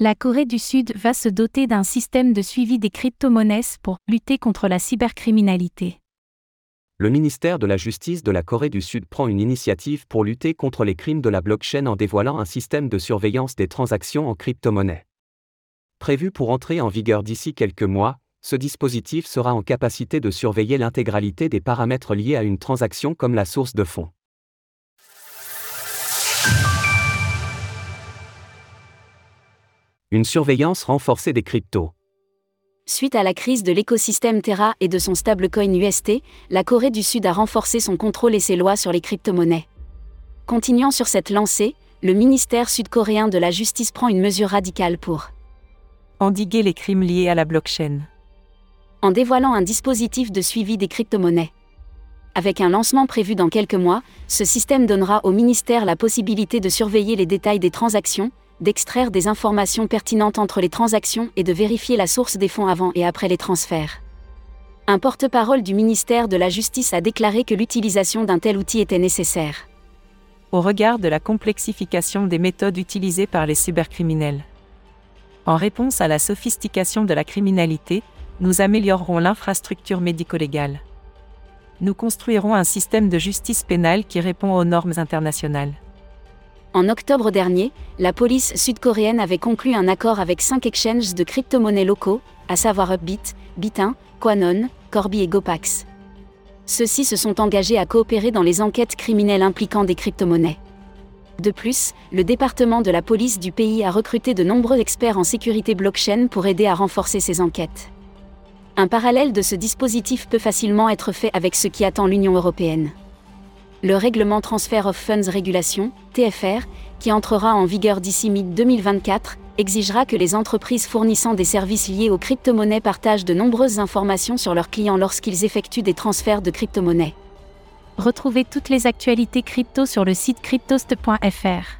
La Corée du Sud va se doter d'un système de suivi des crypto-monnaies pour lutter contre la cybercriminalité. Le ministère de la Justice de la Corée du Sud prend une initiative pour lutter contre les crimes de la blockchain en dévoilant un système de surveillance des transactions en crypto-monnaie. Prévu pour entrer en vigueur d'ici quelques mois, ce dispositif sera en capacité de surveiller l'intégralité des paramètres liés à une transaction comme la source de fonds. Une surveillance renforcée des cryptos. Suite à la crise de l'écosystème Terra et de son stablecoin UST, la Corée du Sud a renforcé son contrôle et ses lois sur les crypto-monnaies. Continuant sur cette lancée, le ministère sud-coréen de la justice prend une mesure radicale pour endiguer les crimes liés à la blockchain. En dévoilant un dispositif de suivi des crypto-monnaies. Avec un lancement prévu dans quelques mois, ce système donnera au ministère la possibilité de surveiller les détails des transactions, d'extraire des informations pertinentes entre les transactions et de vérifier la source des fonds avant et après les transferts. Un porte-parole du ministère de la Justice a déclaré que l'utilisation d'un tel outil était nécessaire. Au regard de la complexification des méthodes utilisées par les cybercriminels. En réponse à la sophistication de la criminalité, nous améliorerons l'infrastructure médico-légale. Nous construirons un système de justice pénale qui répond aux normes internationales. En octobre dernier, la police sud-coréenne avait conclu un accord avec cinq exchanges de crypto-monnaies locaux, à savoir Upbit, Bitin, Quanon, Corby et Gopax. Ceux-ci se sont engagés à coopérer dans les enquêtes criminelles impliquant des crypto-monnaies. De plus, le département de la police du pays a recruté de nombreux experts en sécurité blockchain pour aider à renforcer ces enquêtes. Un parallèle de ce dispositif peut facilement être fait avec ce qui attend l'Union européenne le règlement Transfer of Funds Regulation, TFR, qui entrera en vigueur d'ici mi-2024, exigera que les entreprises fournissant des services liés aux crypto-monnaies partagent de nombreuses informations sur leurs clients lorsqu'ils effectuent des transferts de crypto-monnaies. Retrouvez toutes les actualités crypto sur le site cryptost.fr.